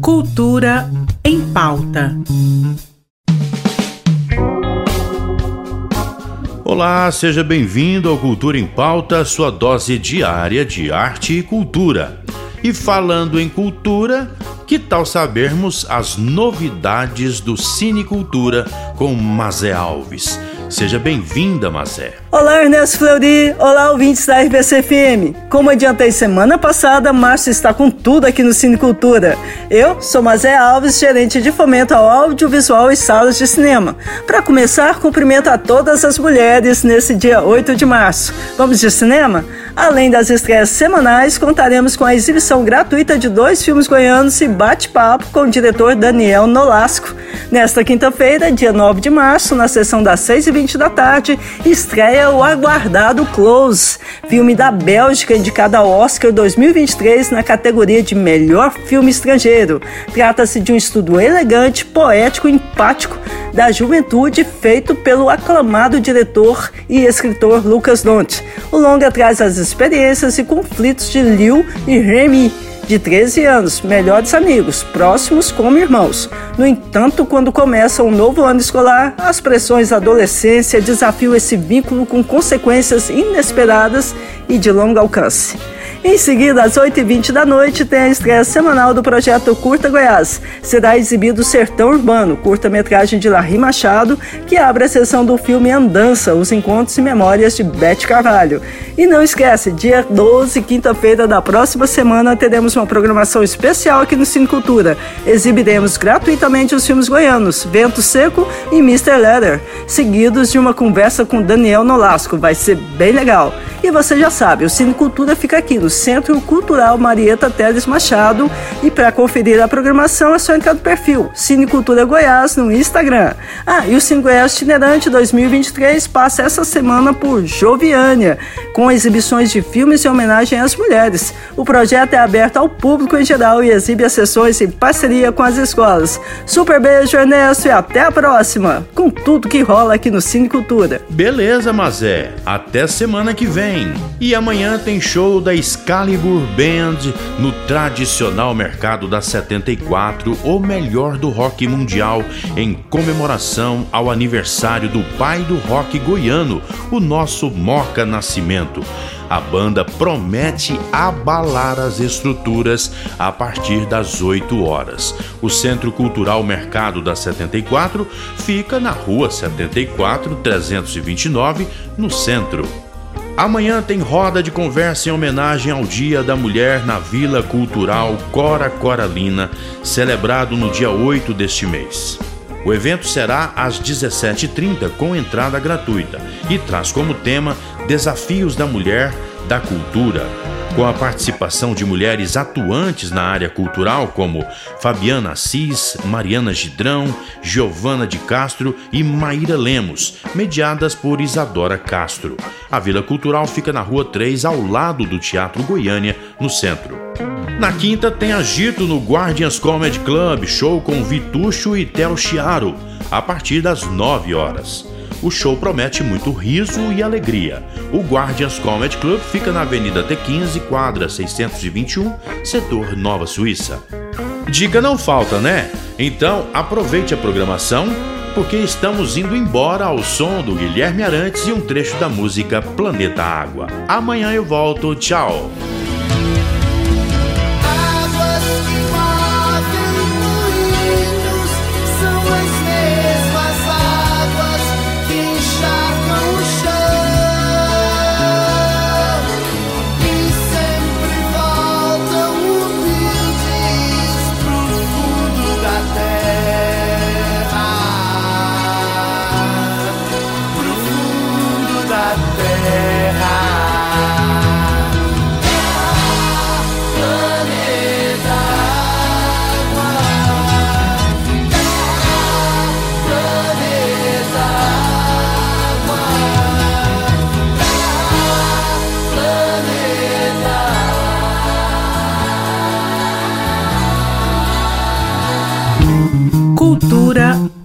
Cultura em pauta. Olá, seja bem-vindo ao Cultura em Pauta, sua dose diária de arte e cultura. E falando em cultura, que tal sabermos as novidades do Cine Cultura com Mazé Alves? Seja bem-vinda, Mazé. Olá, Ernesto Fleury. Olá, ouvintes da RBC-FM. Como adiantei semana passada, março está com tudo aqui no Cine Cultura. Eu sou Mazé Alves, gerente de fomento ao audiovisual e salas de cinema. Para começar, cumprimento a todas as mulheres nesse dia 8 de março. Vamos de cinema? Além das estreias semanais, contaremos com a exibição gratuita de dois filmes goianos e bate-papo com o diretor Daniel Nolasco. Nesta quinta-feira, dia 9 de março, na sessão das 6h20 da tarde, estreia o aguardado Close, filme da Bélgica indicado ao Oscar 2023 na categoria de melhor filme estrangeiro. Trata-se de um estudo elegante, poético e empático da juventude feito pelo aclamado diretor e escritor Lucas Dont. O longa traz as experiências e conflitos de Liu e Remy, de 13 anos, melhores amigos, próximos como irmãos. No entanto, quando começa um novo ano escolar, as pressões da adolescência desafiam esse vínculo com consequências inesperadas e de longo alcance. Em seguida, às 8h20 da noite, tem a estreia semanal do projeto Curta Goiás. Será exibido Sertão Urbano, curta-metragem de Larry Machado, que abre a sessão do filme Andança, os encontros e memórias de Bete Carvalho. E não esquece, dia 12, quinta-feira da próxima semana, teremos uma programação especial aqui no Cine Cultura. Exibiremos gratuitamente os filmes goianos Vento Seco e Mr. Leather, seguidos de uma conversa com Daniel Nolasco. Vai ser bem legal. E você já sabe, o Cine Cultura fica aqui no Centro Cultural Marieta Teles Machado. E para conferir a programação é só entrar no perfil Cine Cultura Goiás no Instagram. Ah, e o Cine Goiás Itinerante 2023 passa essa semana por Joviânia, com exibições de filmes em homenagem às mulheres. O projeto é aberto ao público em geral e exibe as sessões em parceria com as escolas. Super beijo, Ernesto, e até a próxima, com tudo que rola aqui no Cine Cultura. Beleza, Mazé. Até semana que vem. E amanhã tem show da Excalibur Band no tradicional mercado da 74, o melhor do rock mundial, em comemoração ao aniversário do pai do rock goiano, o nosso Moca Nascimento a banda promete abalar as estruturas a partir das 8 horas. O Centro Cultural Mercado da 74 fica na Rua 74, 329, no centro. Amanhã tem roda de conversa em homenagem ao Dia da Mulher na Vila Cultural Cora Coralina, celebrado no dia 8 deste mês. O evento será às 17h30 com entrada gratuita e traz como tema Desafios da Mulher da Cultura com a participação de mulheres atuantes na área cultural como Fabiana Assis, Mariana Gidrão, Giovana de Castro e Maíra Lemos, mediadas por Isadora Castro. A Vila Cultural fica na Rua 3, ao lado do Teatro Goiânia, no centro. Na quinta tem agito no Guardians Comedy Club, show com Vitucho e Tel Chiaro, a partir das 9 horas. O show promete muito riso e alegria. O Guardians Comedy Club fica na Avenida T15, quadra 621, setor Nova Suíça. Dica não falta, né? Então aproveite a programação, porque estamos indo embora ao som do Guilherme Arantes e um trecho da música Planeta Água. Amanhã eu volto, tchau!